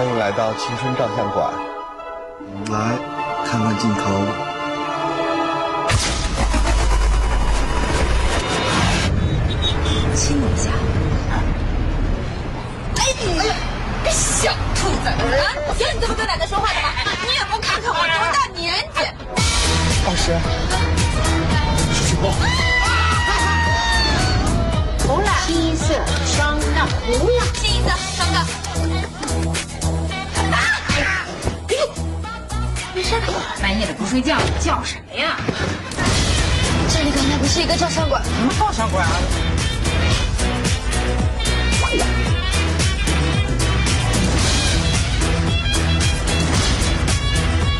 欢迎来到青春照相馆，来看看镜头。叫什么呀？这里刚才不是一个照相馆？什么照相馆啊？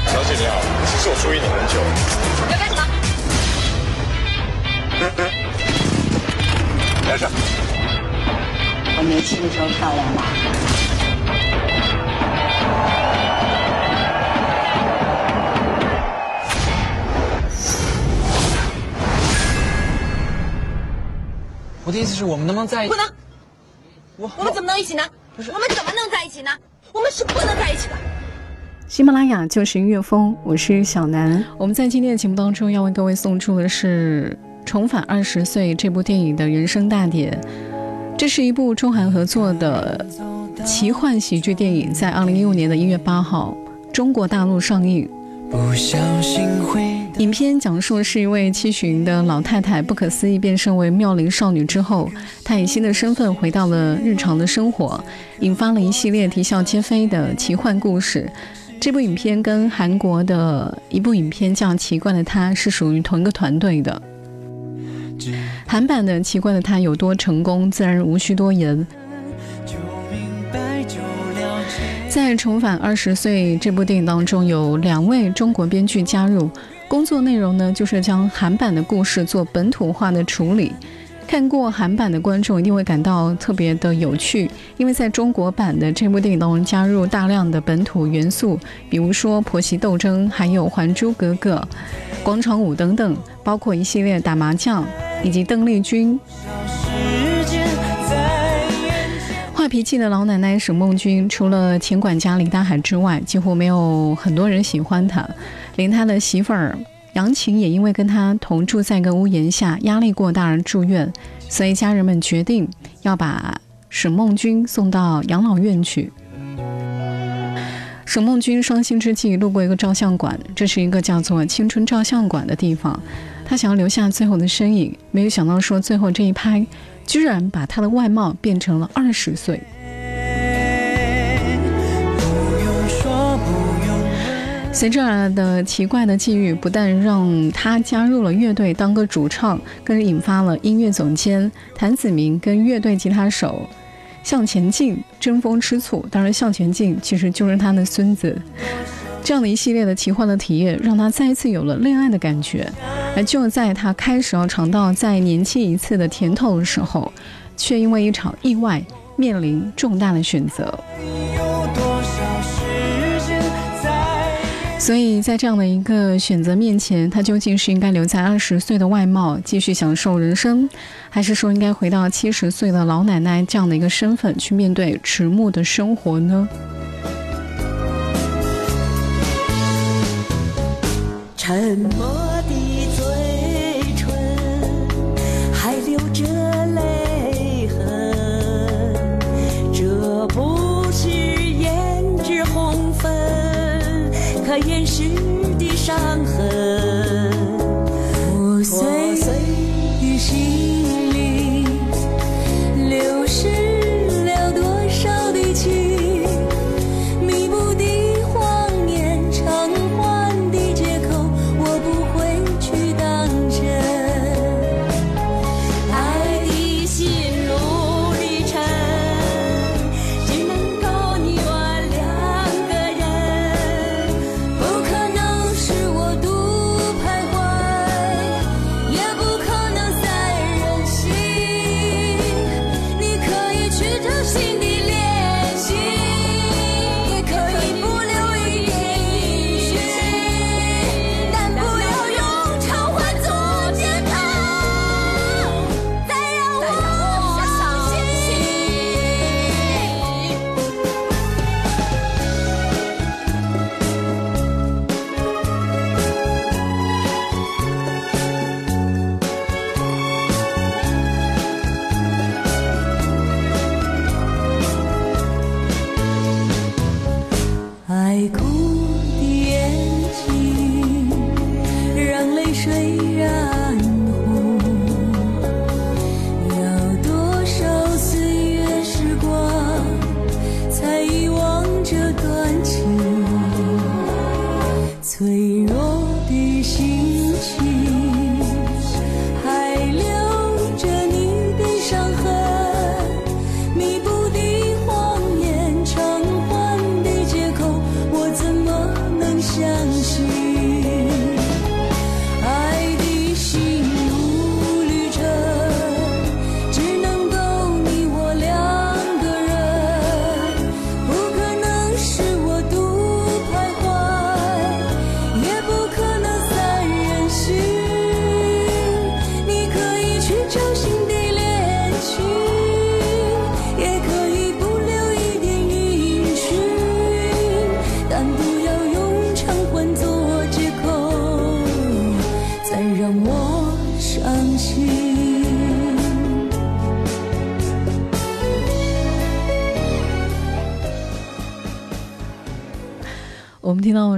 小姐你好，其实我注意你很久。你要干什么？来上。我年轻的时候漂亮吧？我的意思是我们能不能在一起不能。我我们怎么能一起呢？不是我们怎么能在一起呢？我们是不能在一起的。喜马拉雅就是音乐风，我是小南。我们在今天的节目当中要为各位送出的是《重返二十岁》这部电影的人生大典。这是一部中韩合作的奇幻喜剧电影，在二零一五年的一月八号中国大陆上映。影片讲述是一位七旬的老太太不可思议变身为妙龄少女之后，她以新的身份回到了日常的生活，引发了一系列啼笑皆非的奇幻故事。这部影片跟韩国的一部影片叫《奇怪的她》是属于同一个团队的。韩版的《奇怪的他》有多成功，自然无需多言。在《重返二十岁》这部电影当中，有两位中国编剧加入，工作内容呢就是将韩版的故事做本土化的处理。看过韩版的观众一定会感到特别的有趣，因为在中国版的这部电影当中加入大量的本土元素，比如说婆媳斗争，还有《还珠格格》、广场舞等等，包括一系列打麻将以及邓丽君。脾气的老奶奶沈梦君，除了前管家李大海之外，几乎没有很多人喜欢她，连他的媳妇儿杨晴也因为跟他同住在一个屋檐下，压力过大而住院，所以家人们决定要把沈梦君送到养老院去。沈梦君伤心之际路过一个照相馆，这是一个叫做“青春照相馆”的地方，他想要留下最后的身影，没有想到说最后这一拍。居然把他的外貌变成了二十岁。随着的奇怪的际遇，不但让他加入了乐队当个主唱，更是引发了音乐总监谭子明跟乐队吉他手向前进争风吃醋。当然，向前进其实就是他的孙子。这样的一系列的奇幻的体验，让他再一次有了恋爱的感觉。而就在他开始要尝到再年轻一次的甜头的时候，却因为一场意外面临重大的选择。所以在这样的一个选择面前，他究竟是应该留在二十岁的外貌继续享受人生，还是说应该回到七十岁的老奶奶这样的一个身份去面对迟暮的生活呢？沉默的嘴唇还留着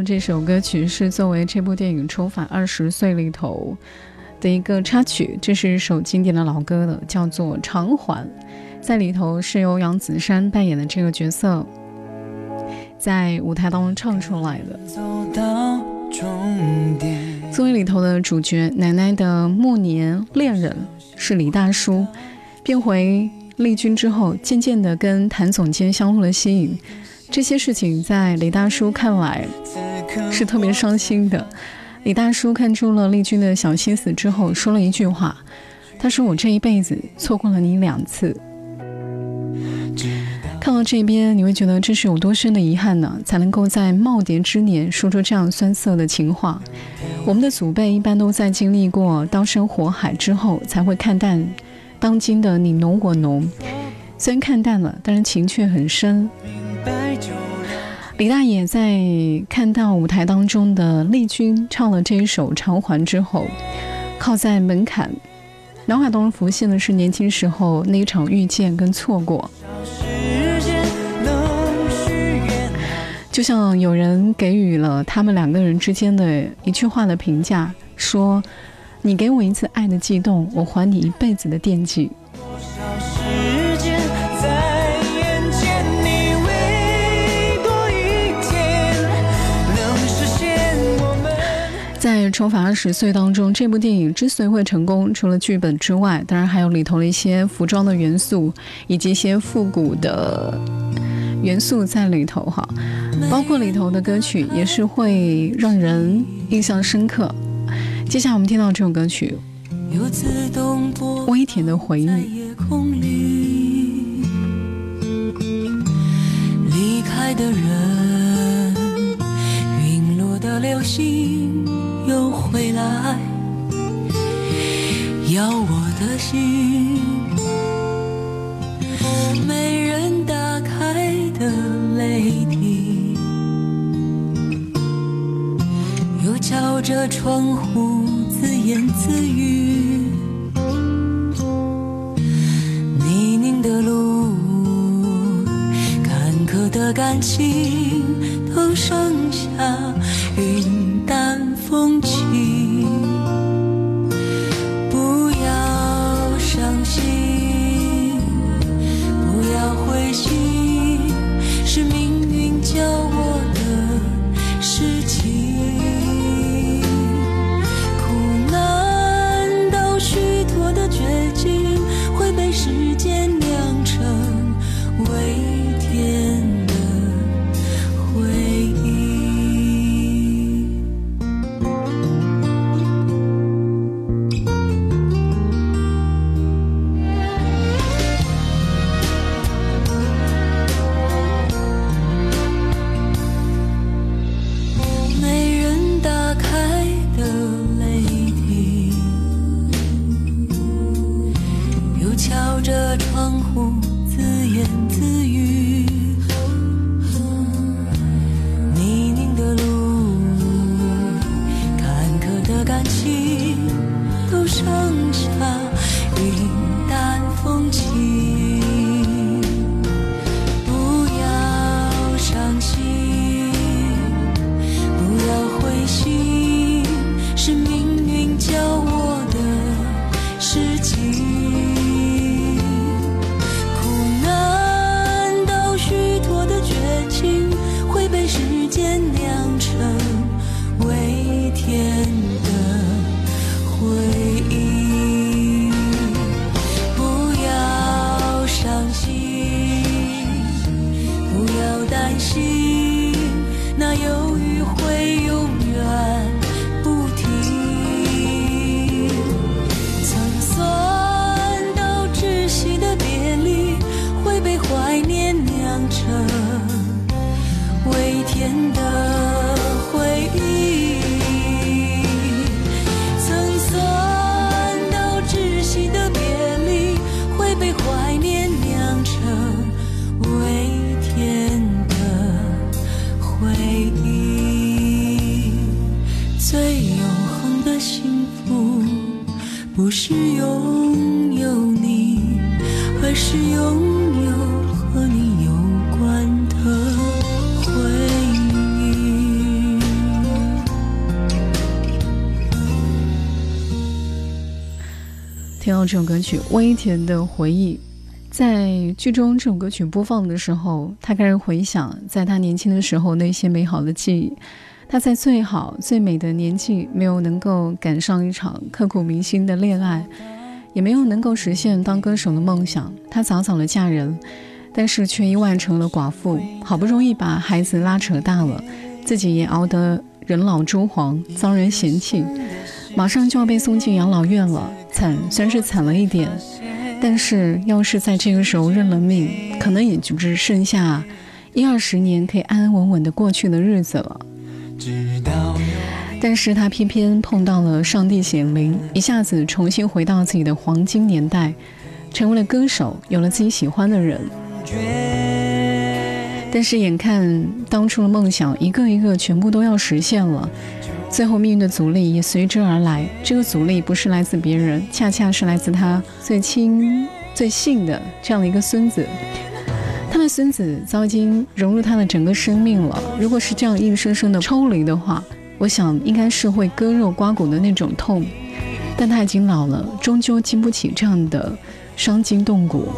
的这首歌曲是作为这部电影《重返二十岁》里头的一个插曲，这是一首经典的老歌了，叫做《偿还》。在里头是由杨子姗扮演的这个角色，在舞台当中唱出来的。作为里头的主角，奶奶的暮年恋人是李大叔，变回丽君之后，渐渐的跟谭总监相互的吸引。这些事情在李大叔看来是特别伤心的。李大叔看出了丽君的小心思之后，说了一句话：“他说我这一辈子错过了你两次。”看到这边，你会觉得这是有多深的遗憾呢？才能够在耄耋之年说出这样酸涩的情话。我们的祖辈一般都在经历过刀山火海之后，才会看淡当今的你侬我侬。虽然看淡了，但是情却很深。李大爷在看到舞台当中的丽君唱了这一首《偿还》之后，靠在门槛，脑海当中浮现的是年轻时候那一场遇见跟错过。就像有人给予了他们两个人之间的一句话的评价，说：“你给我一次爱的悸动，我还你一辈子的惦记。”在《重返二十岁》当中，这部电影之所以会成功，除了剧本之外，当然还有里头的一些服装的元素，以及一些复古的元素在里头哈。包括里头的歌曲也是会让人印象深刻。接下来我们听到这首歌曲，微甜的回忆。离开的人，陨落的流星。又回来，要我的心，没人打开的泪滴，又敲着窗户自言自语，泥泞的路，坎坷的感情，都剩下云。风起，到这首歌曲《微甜的回忆》，在剧中这首歌曲播放的时候，他开始回想在他年轻的时候那些美好的记忆。他在最好最美的年纪，没有能够赶上一场刻骨铭心的恋爱，也没有能够实现当歌手的梦想。他早早的嫁人，但是却意外成了寡妇。好不容易把孩子拉扯大了，自己也熬得人老珠黄，遭人嫌弃，马上就要被送进养老院了。惨，虽然是惨了一点，但是要是在这个时候认了命，可能也就只剩下一二十年可以安安稳稳的过去的日子了。但是他偏偏碰到了上帝显灵，一下子重新回到自己的黄金年代，成为了歌手，有了自己喜欢的人。但是眼看当初的梦想一个一个全部都要实现了，最后命运的阻力也随之而来。这个阻力不是来自别人，恰恰是来自他最亲最信的这样的一个孙子。他的孙子早已经融入他的整个生命了。如果是这样硬生生的抽离的话，我想应该是会割肉刮骨的那种痛。但他已经老了，终究经不起这样的伤筋动骨。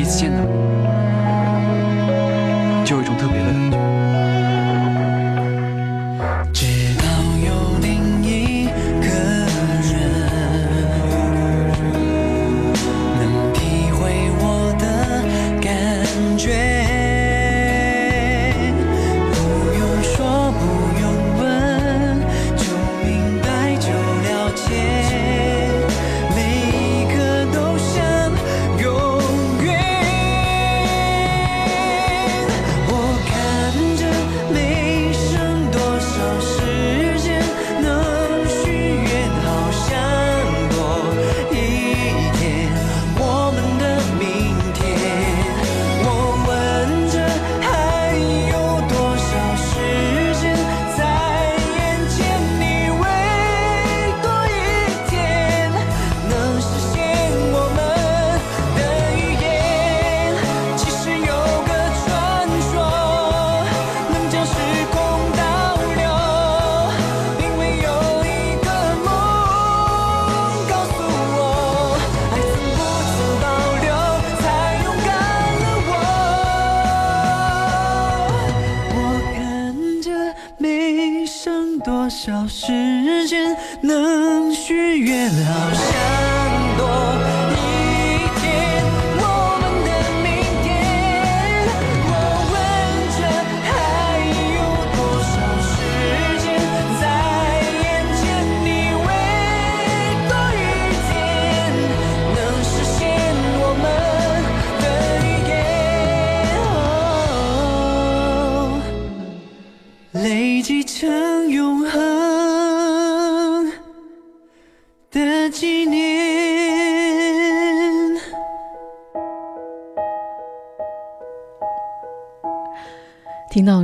第一次见到你就有一种特别的感觉。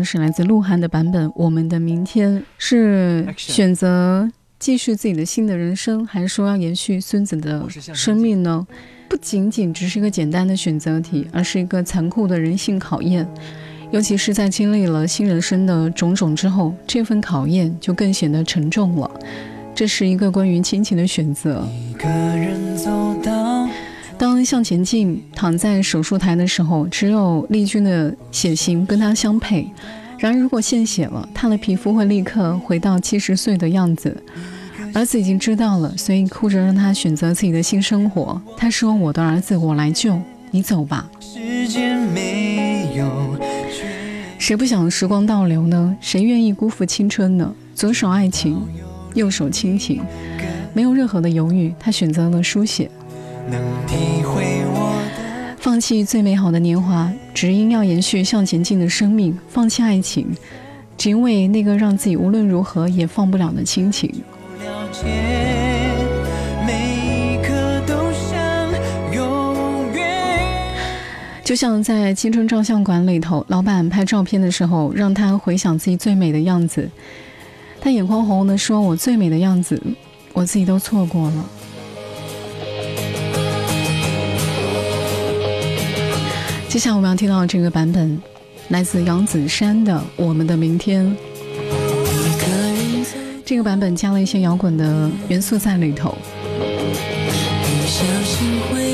是来自鹿晗的版本，《我们的明天》是选择继续自己的新的人生，还是说要延续孙子的生命呢？不仅仅只是一个简单的选择题，而是一个残酷的人性考验。尤其是在经历了新人生的种种之后，这份考验就更显得沉重了。这是一个关于亲情的选择。一个人走到当向前进躺在手术台的时候，只有丽君的血型跟他相配。然而，如果献血了，他的皮肤会立刻回到七十岁的样子。儿子已经知道了，所以哭着让他选择自己的新生活。他说：“我的儿子，我来救你，走吧。”谁不想时光倒流呢？谁愿意辜负青春呢？左手爱情，右手亲情，没有任何的犹豫，他选择了书写。能体会我放弃最美好的年华，只因要延续向前进的生命；放弃爱情，只因为那个让自己无论如何也放不了的亲情。了解，每一刻都像永远。就像在青春照相馆里头，老板拍照片的时候，让他回想自己最美的样子，他眼眶红红的说：“我最美的样子，我自己都错过了。”接下来我们要听到这个版本，来自杨子姗的《我们的明天》。这个版本加了一些摇滚的元素在里头。不小心会